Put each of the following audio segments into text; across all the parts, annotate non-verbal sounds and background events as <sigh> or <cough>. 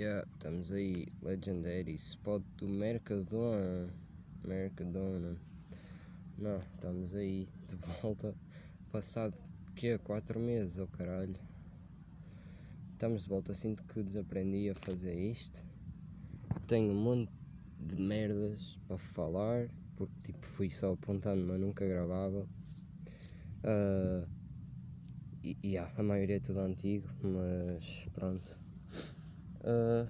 Yeah, estamos aí, Legendary Spot do Mercadona. Mercadona. Não, estamos aí de volta. Passado que 4 meses, oh caralho. Estamos de volta, sinto que desaprendi a fazer isto. Tenho um monte de merdas para falar, porque tipo fui só apontando, mas nunca gravava. Uh, e yeah, a maioria é tudo antigo, mas pronto. Uh,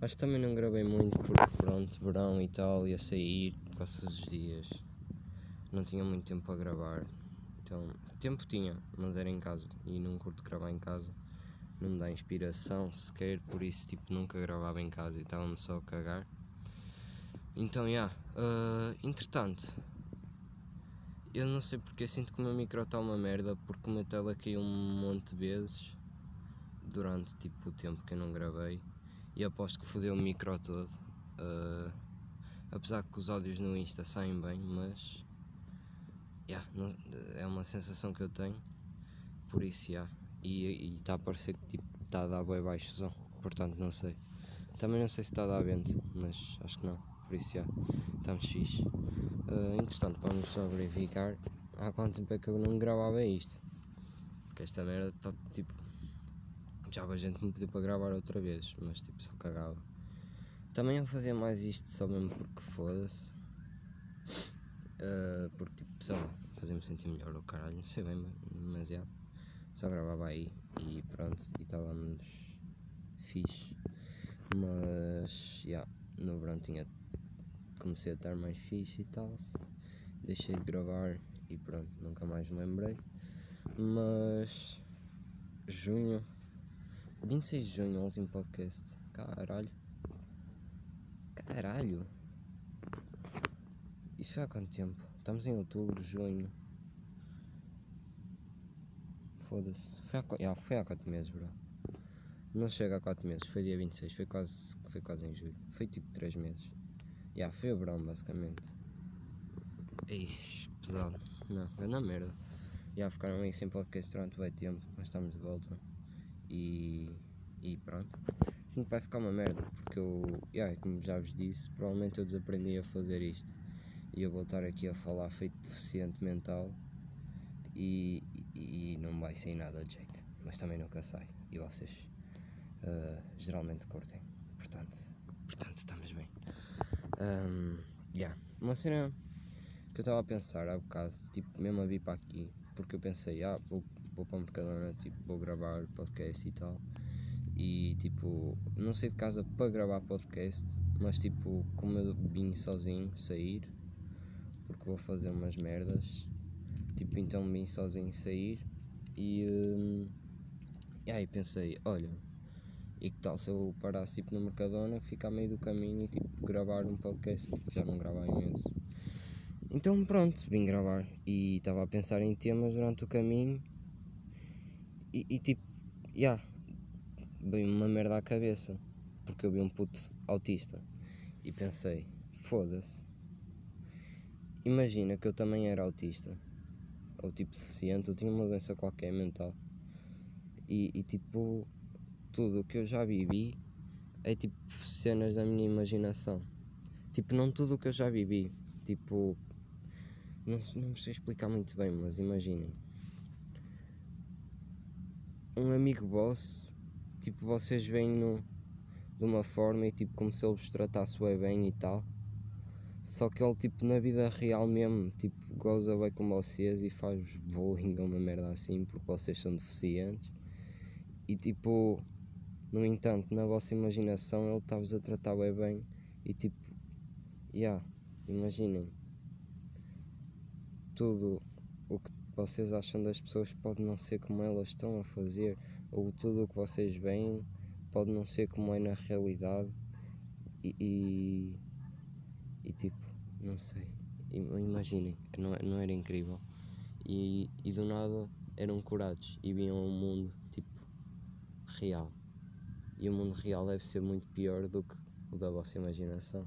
acho que também não gravei muito porque pronto, verão e tal, ia sair quase todos os dias. Não tinha muito tempo para gravar. Então, tempo tinha, mas era em casa e não curto gravar em casa. Não me dá inspiração sequer, por isso tipo nunca gravava em casa e estava-me só a cagar. Então, já. Yeah, uh, entretanto, eu não sei porque sinto que o meu micro está uma merda porque o meu tela caiu um monte de vezes durante tipo o tempo que eu não gravei e aposto que fodeu o micro todo. Uh, apesar de que os áudios no Insta saem bem, mas yeah, não, é uma sensação que eu tenho, por isso yeah. e está a parecer que tipo está a dar bem baixo portanto não sei. Também não sei se está a dar vento, mas acho que não, por isso yeah, estamos fixe. Uh, entretanto, vamos só verificar há quanto tempo é que eu não gravava isto. Porque esta merda está tipo já a gente me pediu para gravar outra vez, mas tipo só cagava. Também eu fazia mais isto só mesmo porque foda-se. Uh, porque tipo, sei lá, fazia-me sentir melhor o caralho, não sei bem, mas já. Só gravava aí e pronto, e estávamos fixe. Mas já, no verão tinha. Comecei a estar mais fixe e tal. Deixei de gravar e pronto, nunca mais me lembrei. Mas junho 26 de junho, o último podcast. Caralho. Caralho. Isso foi há quanto tempo? Estamos em outubro, junho. Foda-se. Foi há, yeah, foi há 4 meses, bro. Não chega a 4 meses, foi dia 26, foi quase, foi quase em julho. Foi tipo 3 meses. Já, yeah, foi o verão, basicamente. Eixe, pesado. Não, na merda. Já yeah, ficaram aí sem podcast durante o tempo, mas estamos de volta e, e pronto. Que vai ficar uma merda, porque eu, yeah, como já vos disse, provavelmente eu desaprendi a fazer isto e eu vou estar aqui a falar feito deficiente mental e, e, e não vai sair nada de jeito, mas também nunca sai e vocês uh, geralmente curtem, portanto, portanto estamos bem. Um, yeah. Uma cena que eu estava a pensar há bocado, tipo, mesmo a vir para aqui, porque eu pensei, ah, vou vou para Mercadona, tipo, vou gravar podcast e tal. E tipo, não saí de casa para gravar podcast, mas tipo, como eu vim sozinho sair, porque vou fazer umas merdas, tipo, então vim sozinho sair e, um, e aí pensei, olha, e que tal se eu parasse tipo no Mercadona, ficar meio do caminho e tipo gravar um podcast, já não gravo imenso. Então pronto, vim gravar e estava a pensar em temas durante o caminho e, e tipo, já, yeah, veio uma merda à cabeça, porque eu vi um puto autista e pensei, foda-se. Imagina que eu também era autista, ou tipo deficiente, eu tinha uma doença qualquer mental. E, e tipo, tudo o que eu já vivi é tipo cenas da minha imaginação. Tipo, não tudo o que eu já vivi. Tipo, não, não sei explicar muito bem, mas imaginem um amigo vosso, tipo, vocês vêm no, de uma forma e tipo como se ele vos tratasse bem e tal. Só que ele tipo na vida real mesmo, tipo, goza bem com vocês e faz bullying ou uma merda assim porque vocês são deficientes. E tipo, no entanto, na vossa imaginação ele está-vos a tratar bem, bem e tipo, yeah, imaginem tudo o que vocês acham das pessoas pode não ser como elas estão a fazer, ou tudo o que vocês veem pode não ser como é na realidade. E, e, e tipo, não sei. Imaginem, não, não era incrível. E, e do nada eram curados e viam um mundo tipo real. E o mundo real deve ser muito pior do que o da vossa imaginação.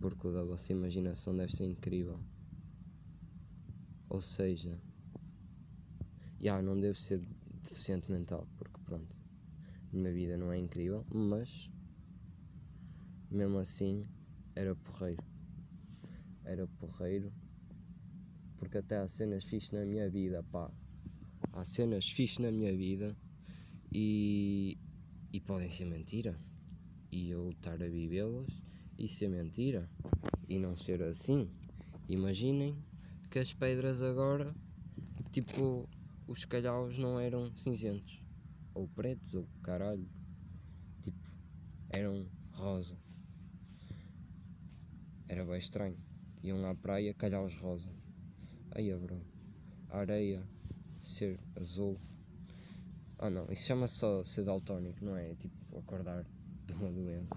Porque o da vossa imaginação deve ser incrível. Ou seja, yeah, não devo ser deficiente mental, porque pronto, a minha vida não é incrível, mas mesmo assim era porreiro. Era porreiro porque até há cenas fixes na minha vida, pá. Há cenas fixes na minha vida e, e podem ser mentira. E eu estar a vivê-las e ser mentira. E não ser assim. Imaginem que as pedras agora, tipo, os calhaus não eram cinzentos. Ou pretos, ou caralho. Tipo, eram rosa. Era bem estranho. Iam à praia, calhaus rosa. Aí, bro. Areia ser azul. Ah não, isso chama-se só ser daltónico, não é? Tipo acordar de uma doença.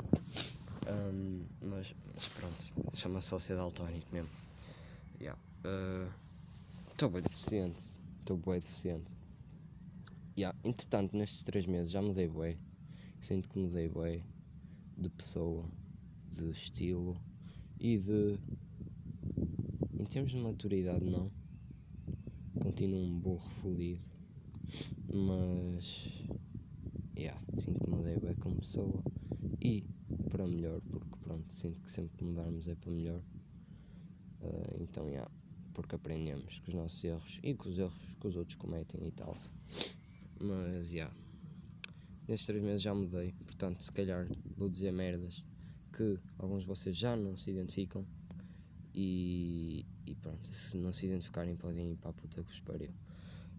Um, mas, mas, pronto, chama-se só ser daltónico mesmo. Estou uh, bem deficiente. Estou bem deficiente. Yeah. Entretanto, nestes 3 meses já mudei bem. Sinto que mudei bem de pessoa, de estilo e de em termos de maturidade, não. Continuo um burro fodido. Mas. Yeah, sinto que mudei bem como pessoa. E para melhor, porque pronto, sinto que sempre que mudarmos é para melhor. Uh, então, yeah, porque aprendemos com os nossos erros e com os erros que os outros cometem e tal. Mas, yeah, nestes três meses já mudei, portanto, se calhar vou dizer merdas que alguns de vocês já não se identificam e, e pronto, se não se identificarem podem ir para a puta que vos pariu.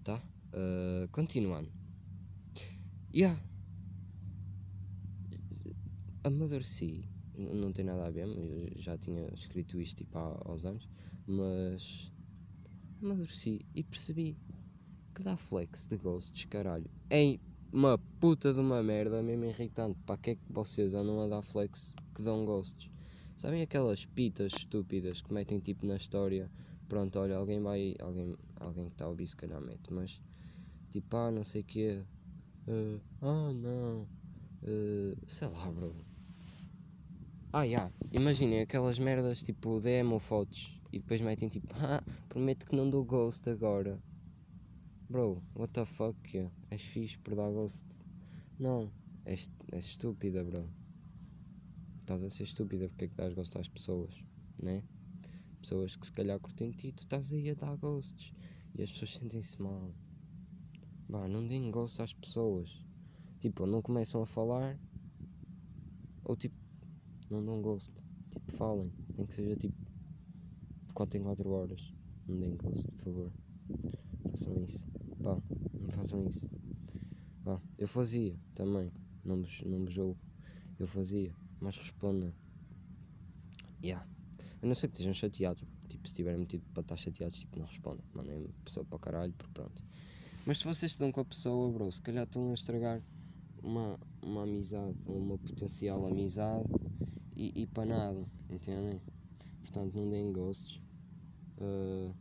Tá? Uh, continuando. Yeah. Amadureci. Não tem nada a ver, eu já tinha escrito isto tipo há, aos anos, mas amadureci e percebi que dá flex de ghosts, caralho. É uma puta de uma merda mesmo irritante. Para que é que vocês andam a dar flex que dão ghosts? Sabem aquelas pitas estúpidas que metem tipo na história? Pronto, olha, alguém vai. Alguém, alguém que está a ouvir se calhar mete, mas tipo, ah, não sei o quê. Uh, ah, não. Uh, sei lá, bro. Ah. Yeah. Imaginem aquelas merdas tipo DM ou fotos e depois metem tipo, <laughs> ah, prometo que não dou ghost agora. Bro, what the fuck? Yeah? És fixe por dar ghost? Não, és, és estúpida, bro estás a ser estúpida porque é que dás gosto às pessoas, né? Pessoas que se calhar curtem ti, tu estás aí a dar ghosts e as pessoas sentem-se mal. Bah, não deem gosto às pessoas. Tipo, não começam a falar ou tipo, não dão gosto. Tipo, falem. Tem que seja tipo 4 em 4 horas. Não deem gosto, por favor. Façam isso. Pá, não façam isso. Pá, eu fazia também. Não vos, não vos julgo. Eu fazia mas respondam. Yeah. A não ser que estejam chateados. Tipo, se tiverem metido para estar chateados, tipo, não respondam. Mandem a pessoa para o caralho, porque pronto. Mas se vocês estão com a pessoa, bro, se calhar estão a estragar uma, uma amizade, uma potencial amizade e, e para nada, entendem? Portanto, não deem ghosts. Uh,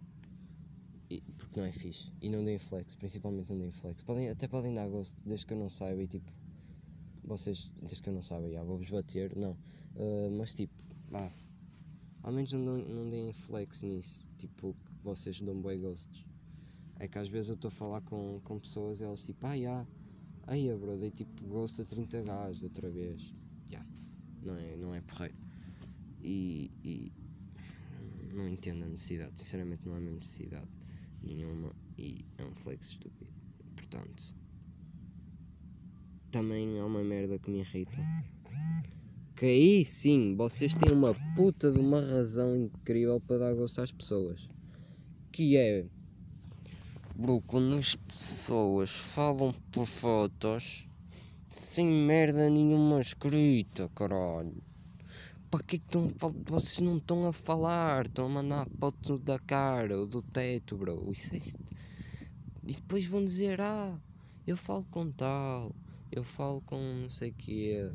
porque não é fixe. E não deem flex, principalmente não deem flex. Podem, até podem dar ghost, desde que eu não saiba e tipo vocês, desde que eu não sabem, já vou-vos bater, não. Uh, mas tipo, vá, ao menos não, não deem flex nisso, tipo, que vocês dão bem ghosts. É que às vezes eu estou a falar com, com pessoas e elas tipo, ah, já, aí bro, dei tipo ghost a 30 gás outra vez. Não é, não é porreiro. E, e não entendo a necessidade, sinceramente não há mesmo necessidade nenhuma e é um flex estúpido. Portanto, também é uma merda que me irrita. Que aí sim, vocês têm uma puta de uma razão incrível para dar gosto às pessoas. Que é. Bro, quando as pessoas falam por fotos sem merda nenhuma escrita, caralho. Para que, é que estão, vocês não estão a falar? Estão a mandar fotos da cara ou do teto, bro. Isso é... E depois vão dizer: Ah, eu falo com tal eu falo com não sei o que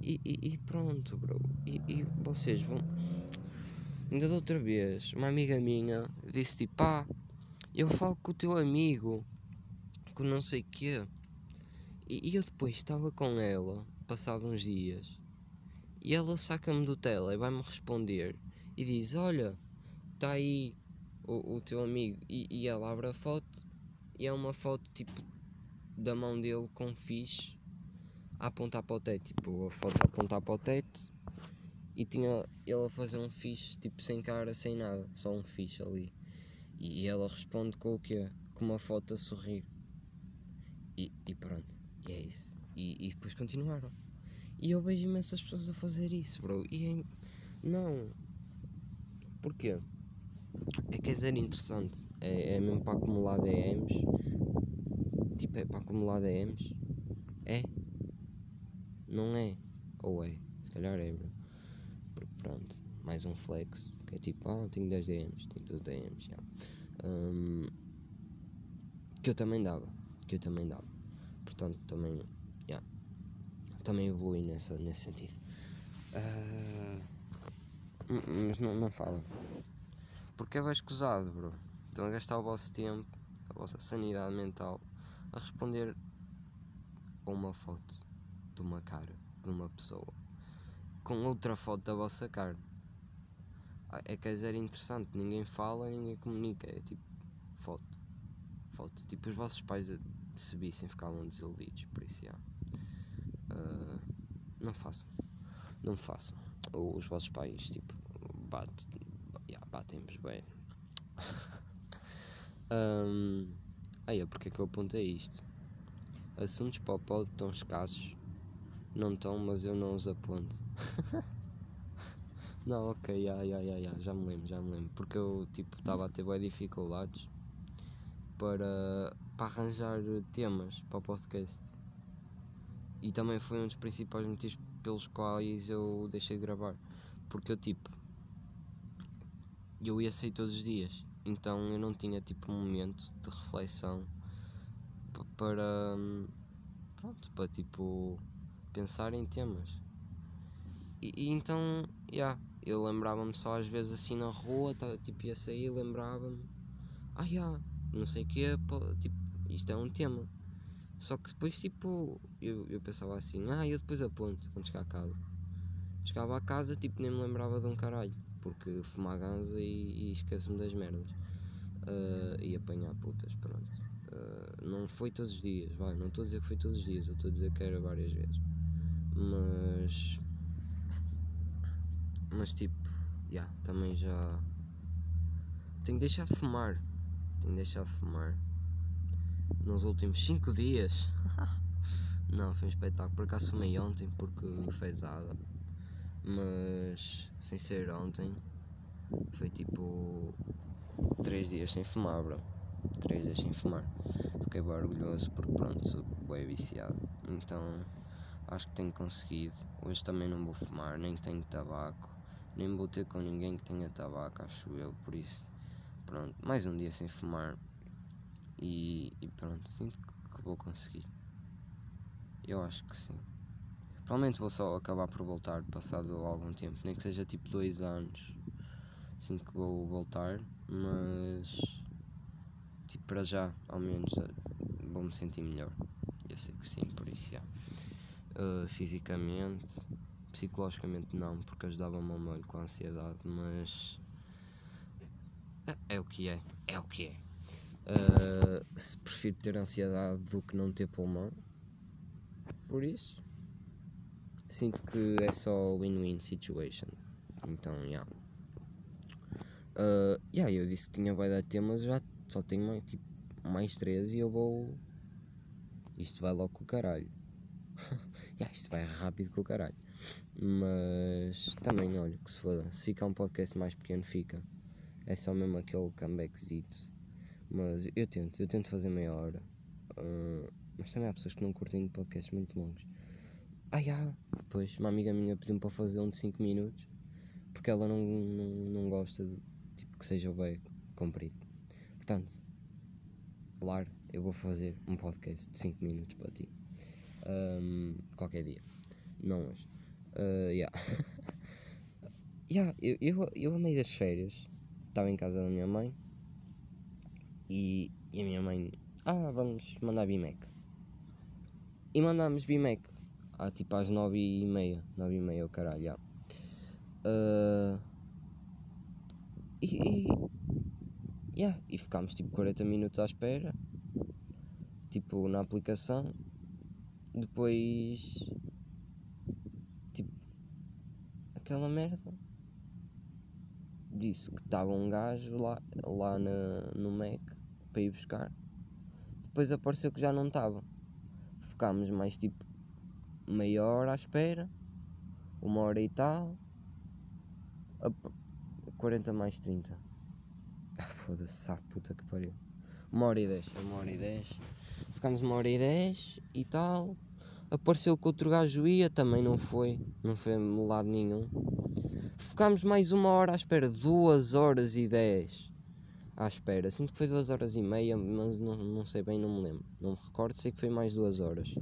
e, e, e, pronto, bro. E, e, vocês vão. Ainda da outra vez, uma amiga minha disse tipo, pá, eu falo com o teu amigo, com não sei o que e, eu depois estava com ela, passado uns dias, e ela saca-me do tela e vai-me responder e diz: Olha, está aí o, o teu amigo. E, e ela abre a foto e é uma foto tipo da mão dele com fixe a apontar para o teto, tipo, a foto a apontar para o teto e tinha ele a fazer um fixe, tipo, sem cara, sem nada, só um fixe ali. E ela responde com o quê? Com uma foto a sorrir. E, e pronto, e é isso. E, e depois continuaram. E eu vejo imensas pessoas a fazer isso, bro. E é, não. Porquê? É quer dizer interessante. É, é mesmo para acumular DMs. Tipo, é para acumular DMs. É? Não é? Ou é? Se calhar é, bro. Porque pronto, mais um flex. Que é tipo, ah, oh, tenho 10 DMs, tenho 12 DMs, já. Um, que eu também dava. Que eu também dava. Portanto, também, já. Também evolui nessa, nesse sentido. Uh, mas não, não fala. Porque é bem escusado, bro. Estão a gastar o vosso tempo, a vossa sanidade mental, a responder a uma foto de uma cara de uma pessoa com outra foto da vossa cara. Ah, é quer dizer interessante, ninguém fala, ninguém comunica, é tipo foto. Foto. Tipo os vossos pais se vissem ficavam desiludidos, por isso já. Uh, não façam. Não façam. Ou os vossos pais tipo bate, yeah, batem-vos bem. um, <laughs> aí, porque é que eu apontei isto? Assuntos para o pod tão escassos não estão, mas eu não os aponto. <laughs> não, ok, yeah, yeah, yeah, yeah, já me lembro, já me lembro. Porque eu tipo estava a ter bem dificuldades para, para arranjar temas para o podcast. E também foi um dos principais motivos pelos quais eu deixei de gravar. Porque eu tipo eu ia sair todos os dias. Então eu não tinha tipo um momento de reflexão para pronto, para tipo pensar em temas. E, e então, yeah, eu lembrava-me só às vezes assim na rua, tá, tipo ia sair, lembrava-me, ah, yeah, não sei o que tipo, isto é um tema. Só que depois, tipo, eu, eu pensava assim, ah, eu depois aponto quando chegar a casa. Chegava a casa, tipo, nem me lembrava de um caralho, porque fumar ganza e, e esqueço-me das merdas. Uh, e apanhar putas, pronto. Uh, não foi todos os dias, vai, não estou a dizer que foi todos os dias, eu estou a dizer que era várias vezes. Mas. Mas tipo, já, yeah, também já. Tenho deixado de fumar. Tenho deixado de fumar. Nos últimos 5 dias. <laughs> Não, foi um espetáculo. Por acaso fumei ontem porque fezada. Mas sem ser ontem. Foi tipo 3 dias sem fumar, bro. 3 dias sem fumar. Fiquei bem orgulhoso porque pronto, sou bem viciado. Então acho que tenho conseguido. Hoje também não vou fumar, nem tenho tabaco, nem vou ter com ninguém que tenha tabaco, acho eu, por isso, pronto, mais um dia sem fumar e, e pronto, sinto que vou conseguir. Eu acho que sim. Provavelmente vou só acabar por voltar passado algum tempo, nem que seja tipo dois anos. Sinto que vou voltar, mas tipo para já, ao menos vou me sentir melhor. Eu sei que sim, por isso já. Uh, fisicamente, psicologicamente não, porque ajudava-me ao molho com a ansiedade, mas é, é, o que é, é o que é. Uh, se prefiro ter ansiedade do que não ter pulmão, por isso sinto que é só win-win situation. Então. Yeah. Uh, yeah, eu disse que tinha vai dar temas, já só tenho mais, tipo, mais três e eu vou. Isto vai logo com o caralho. <laughs> yeah, isto vai rápido com o caralho. Mas também, olha, que se foda. Se ficar um podcast mais pequeno, fica. É só mesmo aquele comebackzito. Mas eu tento, eu tento fazer meia hora. Uh, mas também há pessoas que não curtem podcasts muito longos. Ah, já, pois, uma amiga minha pediu-me para fazer um de 5 minutos. Porque ela não, não, não gosta de tipo que seja bem comprido. Portanto, claro, eu vou fazer um podcast de 5 minutos para ti um, qualquer dia. Não hoje. Uh, yeah. yeah, eu, eu, eu a meio das férias estava em casa da minha mãe e, e a minha mãe, ah, vamos mandar BMAC. E mandámos BMAC ah, tipo às nove e meia, nove e meia, o caralho, yeah. Uh, e, e, yeah, e ficámos tipo 40 minutos à espera, tipo na aplicação, depois. Tipo. Aquela merda. Disse que estava um gajo lá, lá na, no Mac para ir buscar. Depois apareceu que já não estava. Ficámos mais tipo meia hora à espera, uma hora e tal, 40 mais 30. Ah, foda-se, ah, puta que pariu. Uma hora e 10, uma hora e 10. Ficámos uma hora e 10 e tal. Apareceu que outro gajo ia, também não foi, não foi lado nenhum. Ficámos mais uma hora à espera, duas horas e 10 à espera. Sinto que foi duas horas e meia, mas não, não sei bem, não me lembro. Não me recordo, sei que foi mais duas horas.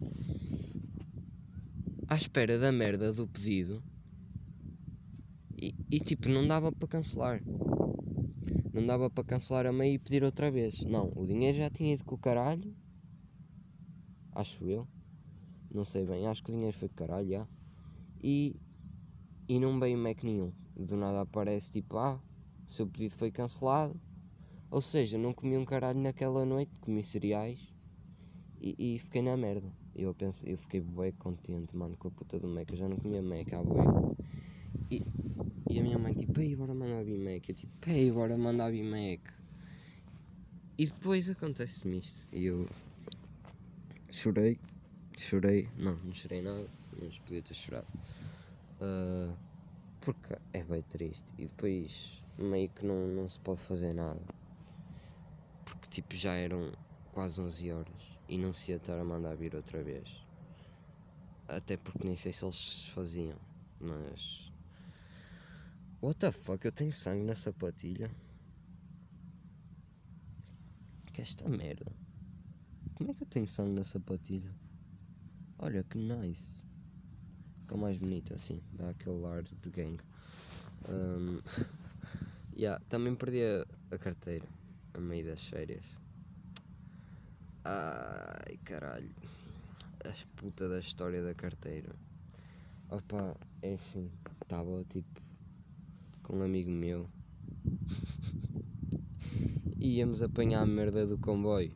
À espera da merda do pedido. E, e tipo, não dava para cancelar. Não dava para cancelar a meio e pedir outra vez. Não, o dinheiro já tinha ido com o caralho. Acho eu. Não sei bem, acho que o dinheiro foi com o caralho, já. E, e não veio Mac nenhum. Do nada aparece tipo, ah, o seu pedido foi cancelado ou seja, não comi um caralho naquela noite, comi cereais e, e fiquei na merda. Eu, pensei, eu fiquei bué contente, mano, com a puta do Mac. Eu já não comia Mac há bué. E, e a minha mãe, tipo, ei, bora mandar vir Mac. Eu, tipo, ei, bora mandar vir Mac. E depois acontece-me isto. E eu chorei, chorei, não, não chorei nada, mas podia ter chorado. Uh, porque é bem triste. E depois meio que não, não se pode fazer nada porque tipo já eram quase 11 horas e não se ia estar a mandar vir outra vez. Até porque nem sei se eles faziam, mas. What the fuck? Eu tenho sangue na sapatilha? Que é esta merda? Como é que eu tenho sangue na sapatilha? Olha que nice. Fica mais bonito assim, dá aquele ar de gang. Um, <laughs> yeah, também perdi a, a carteira a meio das férias. Ai caralho. As puta da história da carteira. Opa, enfim, estava tipo com um amigo meu. <laughs> e íamos apanhar a merda do comboio.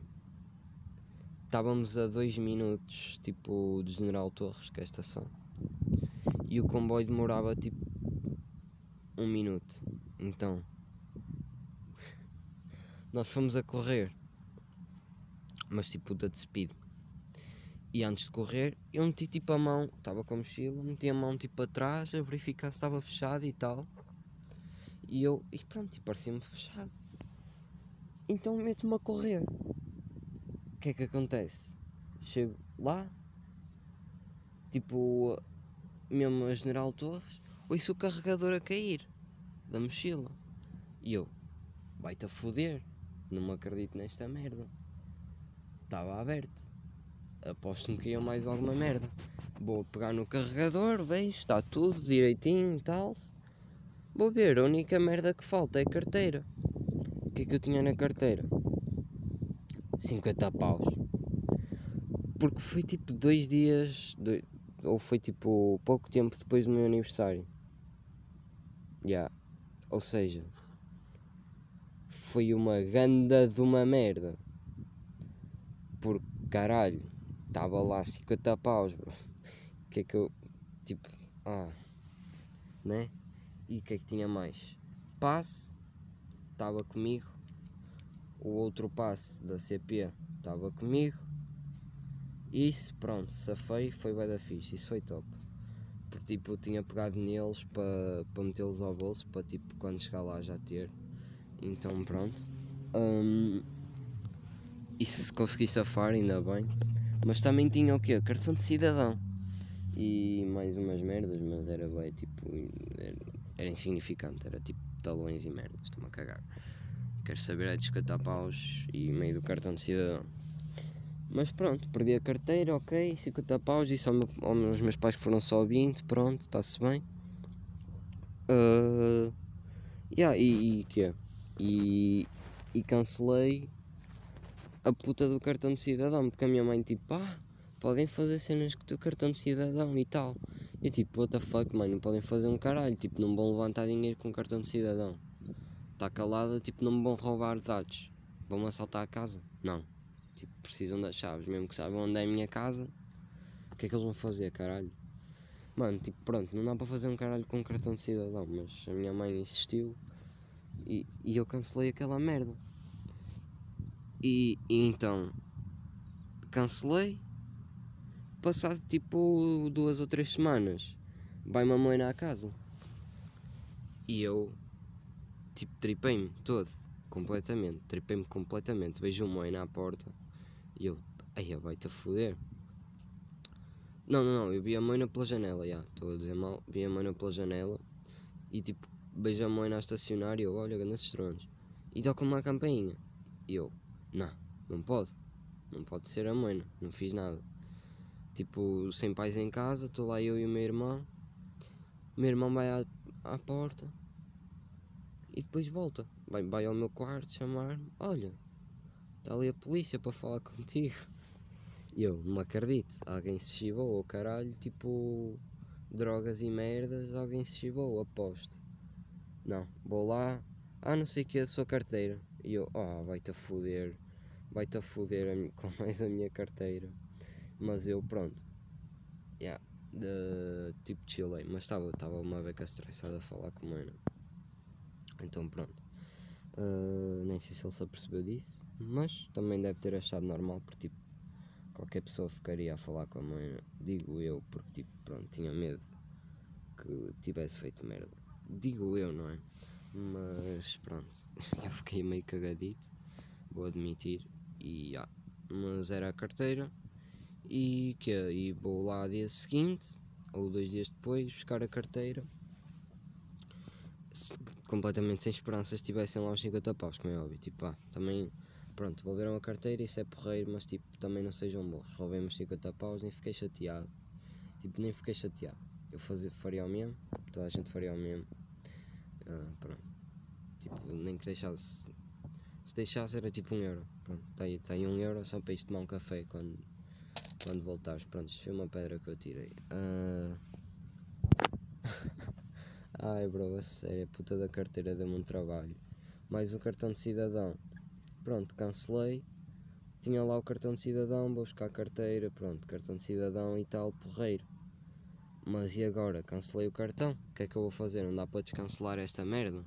Estávamos a dois minutos, tipo, do General Torres, que é a estação. E o comboio demorava tipo um minuto. Então, <laughs> nós fomos a correr, mas tipo da de speed. E antes de correr, eu meti tipo a mão, estava com a mochila, meti a mão tipo atrás a verificar se estava fechado e tal. E eu, e pronto, e parecia-me fechado. Então meto-me a correr. O que é que acontece? Chego lá, tipo, mesmo a General Torres, ouço o carregador a cair da mochila. E eu, vai-te a foder. Não me acredito nesta merda. Estava aberto. Aposto-me que ia mais alguma merda. Vou pegar no carregador, vejo, está tudo direitinho e tal. Vou ver, a única merda que falta é carteira. O que é que eu tinha na carteira? 50 paus. Porque foi tipo dois dias, dois, ou foi tipo pouco tempo depois do meu aniversário. Yeah. Ou seja, foi uma ganda de uma merda. Porque caralho, estava lá 50 paus, bro. que é que eu. Tipo, ah, né? E o que é que tinha mais? Passe, estava comigo. O outro passe da CP estava comigo. Isso, pronto, safei, foi bem da fixe, isso foi top. Porque tipo, eu tinha pegado neles para pa metê-los ao bolso, para tipo, quando chegar lá já ter. Então pronto. Um, e se consegui safar, ainda bem. Mas também tinha o quê? Cartão de cidadão. E mais umas merdas, mas era bem tipo. Era, era insignificante, era tipo talões e merdas. Estou-me a cagar. Quero saber é descatar paus e meio do cartão de cidadão. Mas pronto, perdi a carteira, ok, 50 paus, disse ao meu, aos meus pais que foram só 20, pronto, está-se bem. Uh, yeah, e, e que? E, e cancelei a puta do cartão de cidadão, porque a minha mãe tipo, ah, podem fazer cenas com o teu cartão de cidadão e tal. E tipo, what the fuck, mãe, não podem fazer um caralho, tipo, não vão levantar dinheiro com cartão de cidadão. Está calada, tipo, não me vão roubar dados. Vão-me assaltar a casa? Não. Tipo, precisam das chaves, mesmo que saibam onde é a minha casa, que é que eles vão fazer, caralho? Mano, tipo, pronto, não dá para fazer um caralho com um cartão de cidadão, mas a minha mãe insistiu e, e eu cancelei aquela merda. E, e então, cancelei. Passado tipo duas ou três semanas, vai-me a mãe na casa. E eu, tipo, tripei-me todo, completamente. Tripei-me completamente. Vejo o mãe na porta e eu, ai, vai-te a foder. Não, não, não, eu vi a moina pela janela, já, estou a dizer mal. Vi a moina pela janela e tipo, vejo a moina a estacionar e eu, olha, nesses drones. E toca uma campainha. E eu, não, não pode. Não pode ser a moina, não fiz nada. Tipo, sem pais em casa, estou lá eu e o meu irmão. O meu irmão vai à, à porta e depois volta. Vai, vai ao meu quarto chamar-me: Olha, está ali a polícia para falar contigo. E eu, não acredito, alguém se chivou, oh, caralho, tipo, drogas e merdas, alguém se chivou, aposto. Não, vou lá, ah, não sei o que a sua carteira. E eu, oh, vai-te a foder, vai-te a foder <laughs> com mais a minha carteira. Mas eu, pronto, yeah, de, tipo, chilei, mas estava uma beca estressada a falar com mãe. Então, pronto. Uh, nem sei se ele se apercebeu disso, mas também deve ter achado normal, porque, tipo, qualquer pessoa ficaria a falar com a mãe, digo eu, porque tipo, pronto, tinha medo que tivesse feito merda. Digo eu, não é? Mas pronto, <laughs> eu fiquei meio cagadito, vou admitir, e ah, mas era a carteira e que e vou lá dia seguinte ou dois dias depois buscar a carteira completamente sem esperanças tivessem lá os 50 paus, como é óbvio, tipo, ah, também pronto, devolveram a carteira, isso é porreiro, mas tipo, também não sejam burros. Roubei-me 50 paus, nem fiquei chateado. Tipo, nem fiquei chateado. Eu fazia, faria o mesmo, toda a gente faria o mesmo. Uh, pronto. Tipo, nem que deixasse. Se deixasse era tipo um euro. Pronto, está aí, tá um euro só para isto tomar um café quando, quando voltares. Pronto, isto foi uma pedra que eu tirei. Uh... Ai bro, a sério, a puta da carteira deu-me um trabalho. Mais um cartão de cidadão. Pronto, cancelei. Tinha lá o cartão de cidadão, vou buscar a carteira, pronto, cartão de cidadão e tal, porreiro. Mas e agora? Cancelei o cartão. O que é que eu vou fazer? Não dá para descancelar esta merda?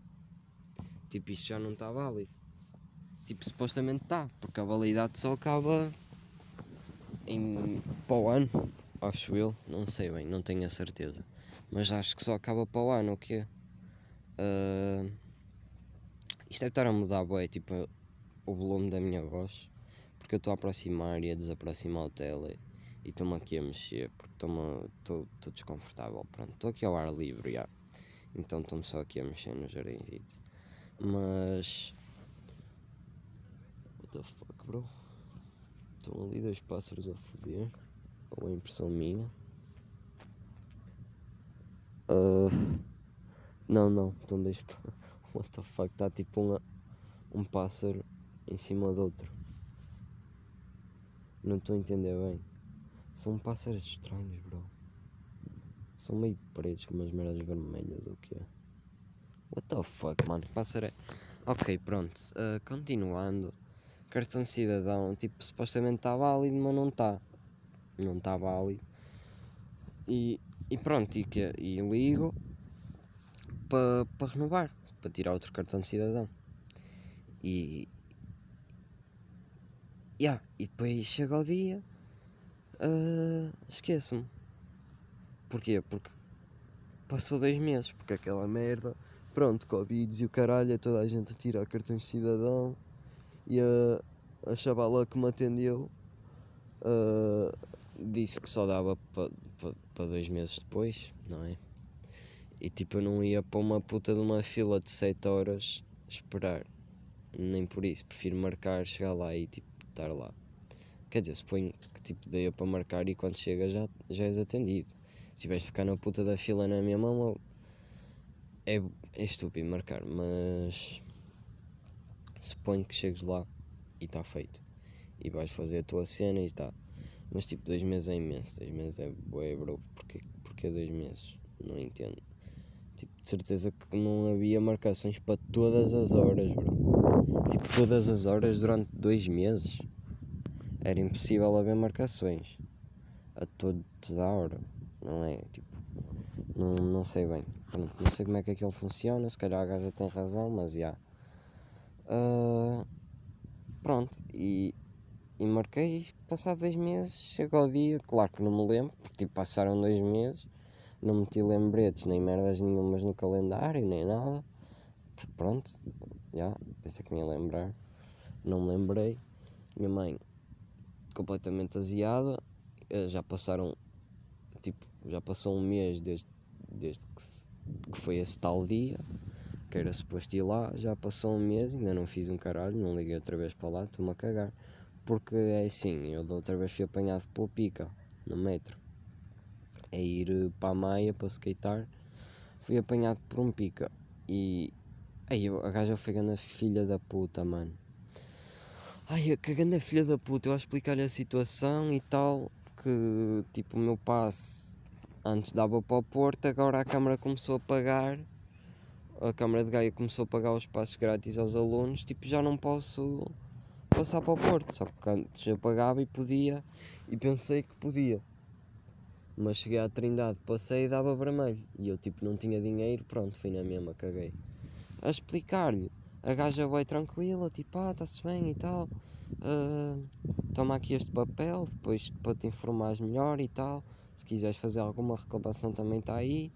Tipo, isto já não está válido. Tipo, supostamente está, porque a validade só acaba em para o ano, acho eu, não sei bem, não tenho a certeza. Mas acho que só acaba para o ano, o quê? Uh, isto deve estar a mudar, boé, tipo, o volume da minha voz, porque eu estou a aproximar e a desaproximar o tele e estou-me aqui a mexer porque estou desconfortável. Pronto, estou aqui ao ar livre, já. então estou-me só aqui a mexer no jardim. Mas. What the fuck, bro? Estão ali dois pássaros a foder, ou a impressão minha. Uh, não, não, estão dois. <laughs> What the fuck, está tipo uma, um pássaro em cima do outro. Não estou a entender bem. São pássaros estranhos, bro. São meio pretos com umas merdas vermelhas ou o que é? What the fuck, mano? Pássaro é. Ok, pronto. Uh, continuando. Cartão cidadão, tipo, supostamente está válido, mas não está. Não está válido. E, e pronto, e, que, e ligo para pa renovar, para tirar outro cartão de cidadão. E, Yeah. E depois chega o dia, uh, esqueço-me. Porquê? Porque passou dois meses, porque aquela merda, pronto, Covid e o caralho, toda a gente a tirar cartões de cidadão e a, a chavala que me atendeu uh, disse que só dava para pa, pa dois meses depois, não é? E tipo, eu não ia para uma puta de uma fila de 7 horas esperar, nem por isso, prefiro marcar, chegar lá e tipo estar lá. Quer dizer, suponho que tipo dei para marcar e quando chega já, já és atendido. Se vais ficar na puta da fila na minha mão, é, é estúpido marcar, mas suponho que chegues lá e está feito. E vais fazer a tua cena e está. Mas tipo, dois meses é imenso, dois meses é bué, bro. Porquê, porquê dois meses? Não entendo. Tipo, de certeza que não havia marcações para todas as horas, bro. Tipo, todas as horas durante dois meses era impossível haver marcações. a todo, toda a hora, não é? Tipo, não, não sei bem. Pronto, não sei como é que aquilo funciona, se calhar a gaja tem razão, mas já. Uh, pronto, e, e marquei, passado dois meses, chegou o dia, claro que não me lembro, porque tipo, passaram dois meses, não meti lembretes nem merdas nenhumas no calendário, nem nada. Pronto, já, pensei que me ia lembrar, não me lembrei. Minha mãe, completamente aziada, eh, já passaram, tipo, já passou um mês desde, desde que, que foi esse tal dia, que era suposto ir lá, já passou um mês, ainda não fiz um caralho, não liguei outra vez para lá, estou-me a cagar. Porque é assim, eu da outra vez fui apanhado pela pica, no metro, a ir eh, para a Maia para skatear, fui apanhado por um pica e aí a gaja foi grande filha da puta, mano. Ai, que grande filha da puta, eu a explicar-lhe a situação e tal, que tipo o meu passe antes dava para o Porto, agora a Câmara começou a pagar, a Câmara de Gaia começou a pagar os passos grátis aos alunos, tipo já não posso passar para o Porto, só que antes eu pagava e podia, e pensei que podia. Mas cheguei à Trindade, passei e dava vermelho. E eu tipo não tinha dinheiro, pronto, fui na mesma, caguei. A explicar-lhe, a gaja vai tranquila, tipo, ah, está-se bem e tal. Uh, toma aqui este papel, depois para te informares melhor e tal. Se quiseres fazer alguma reclamação também está aí.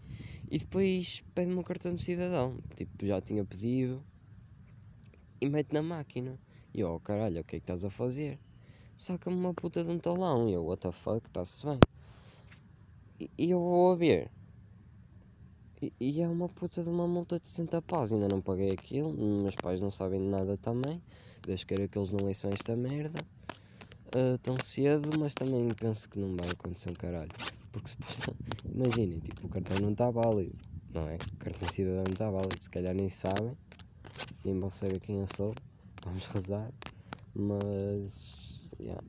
E depois pede-me um cartão de cidadão. Tipo, já tinha pedido. E mete na máquina. E eu, oh, caralho, o que é que estás a fazer? Saca-me uma puta de um talão. E eu, what the fuck, está-se bem. E, eu vou a ver. E, e, é uma puta de uma multa de 60 paus. Ainda não paguei aquilo. Meus pais não sabem de nada também. Desde que eles não leiçam esta merda uh, tão cedo, mas também penso que não vai acontecer um caralho. Porque se <laughs> imaginem, tipo, o cartão não está válido, não é? O cartão cidadão não está válido, se calhar nem sabem, nem vão saber quem eu sou, vamos rezar, mas, yeah,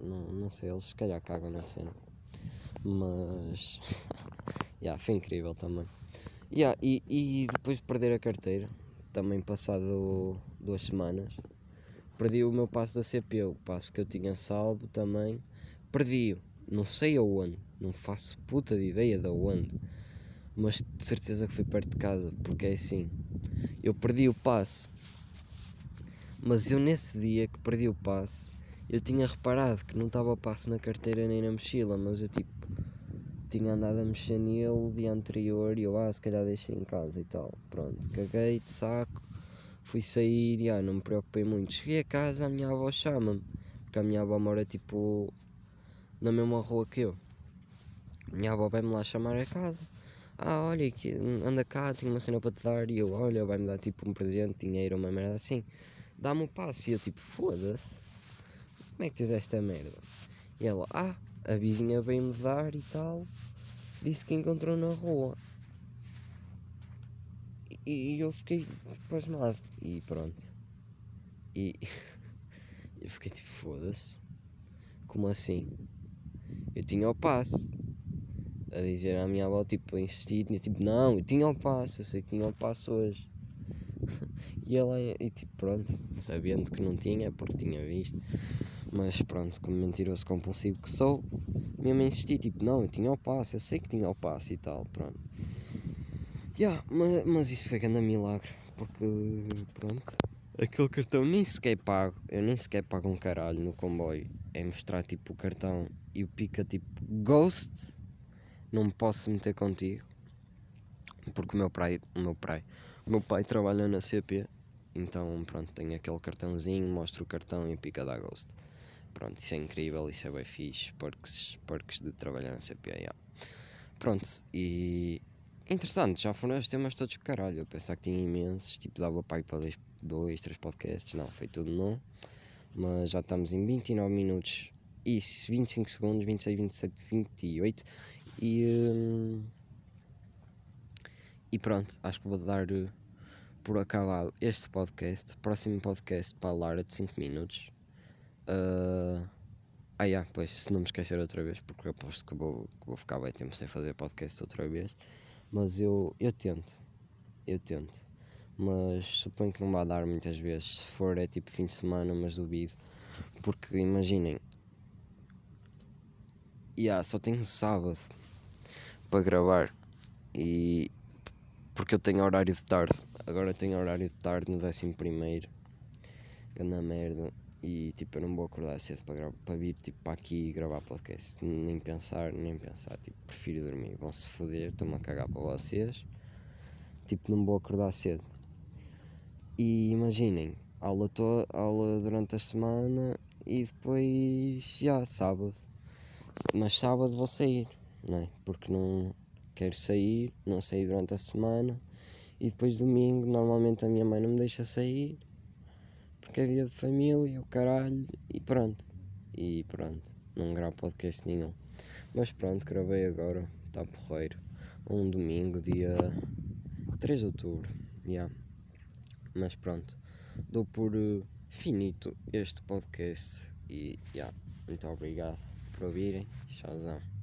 não, não sei, eles se calhar cagam na cena, mas, <laughs> yeah, foi incrível também. Yeah, e, e depois de perder a carteira, também passado duas semanas, perdi o meu passo da CP, o passo que eu tinha salvo também, perdi-o, não sei aonde, não faço puta de ideia de onde, mas de certeza que foi perto de casa, porque é assim, eu perdi o passe, mas eu nesse dia que perdi o passe, eu tinha reparado que não estava o passe na carteira nem na mochila, mas eu tipo tinha andado a mexer nele o dia anterior e eu ah, se calhar deixei em casa e tal. Pronto, caguei de saco, fui sair, e ah, não me preocupei muito. Cheguei a casa, a minha avó chama-me, porque a minha avó mora tipo na mesma rua que eu. A minha avó vai-me lá chamar a casa. Ah, olha, anda cá, tenho uma cena para te dar. E eu, olha, vai-me dar tipo um presente, dinheiro, uma merda assim. Dá-me o um passo. E eu, tipo, foda-se, como é que tens esta merda? E ela, ah, a vizinha veio-me dar e tal. Disse que encontrou na rua. E eu fiquei pasmado. E pronto. E <laughs> eu fiquei tipo, foda-se. Como assim? Eu tinha o passe. A dizer à minha avó, tipo, a insistir, tipo, não, eu tinha o passe, eu sei que tinha o passe hoje. E ela, e tipo, pronto, sabendo que não tinha, porque tinha visto. Mas pronto, como mentiroso compulsivo que sou, mesmo insisti, tipo, não, eu tinha o passe, eu sei que tinha o passe e tal, pronto. Yeah, mas, mas isso foi grande milagre, porque pronto, aquele cartão nem sequer pago, eu nem sequer pago um caralho no comboio. É mostrar tipo o cartão e o pica tipo Ghost, não me posso meter contigo. Porque o meu pai, o meu pai, o meu pai trabalha na CP, então pronto, tenho aquele cartãozinho, mostro o cartão e pica da Ghost. Pronto, isso é incrível, isso é bem fixe, perks, perks de trabalhar na CP, yeah. Pronto, e Interessante, já foram os temas todos caralho. Eu pensava que tinha imensos, tipo, dava pai para dois, três podcasts. Não, foi tudo não. Mas já estamos em 29 minutos e 25 segundos, 26, 27, 28. E, hum, e pronto, acho que vou dar uh, por acabado este podcast. Próximo podcast para a Lara de 5 minutos. Uh, ah, yeah, pois, se não me esquecer outra vez, porque aposto que vou, que vou ficar bem tempo sem fazer podcast outra vez. Mas eu, eu tento. Eu tento. Mas suponho que não vai dar muitas vezes. Se for é tipo fim de semana, mas duvido. Porque imaginem. yeah, só tenho sábado para gravar. E porque eu tenho horário de tarde. Agora tenho horário de tarde no 11 primeiro. na merda. E tipo, eu não vou acordar cedo para, gravar, para vir tipo, para aqui gravar podcast. Nem pensar, nem pensar. Tipo, prefiro dormir. Vão se foder, estou-me a cagar para vocês. Tipo, não vou acordar cedo. E imaginem, aula, to aula durante a semana e depois já sábado. Mas sábado vou sair, não é? Porque não quero sair, não sair durante a semana. E depois domingo, normalmente a minha mãe não me deixa sair porque é dia de família, o caralho, e pronto. E pronto, não gravo podcast nenhum. Mas pronto, gravei agora, está porreiro. Um domingo, dia 3 de outubro, yeah. Mas pronto, dou por uh, finito este podcast e yeah, muito obrigado por ouvirem. Tchauzão.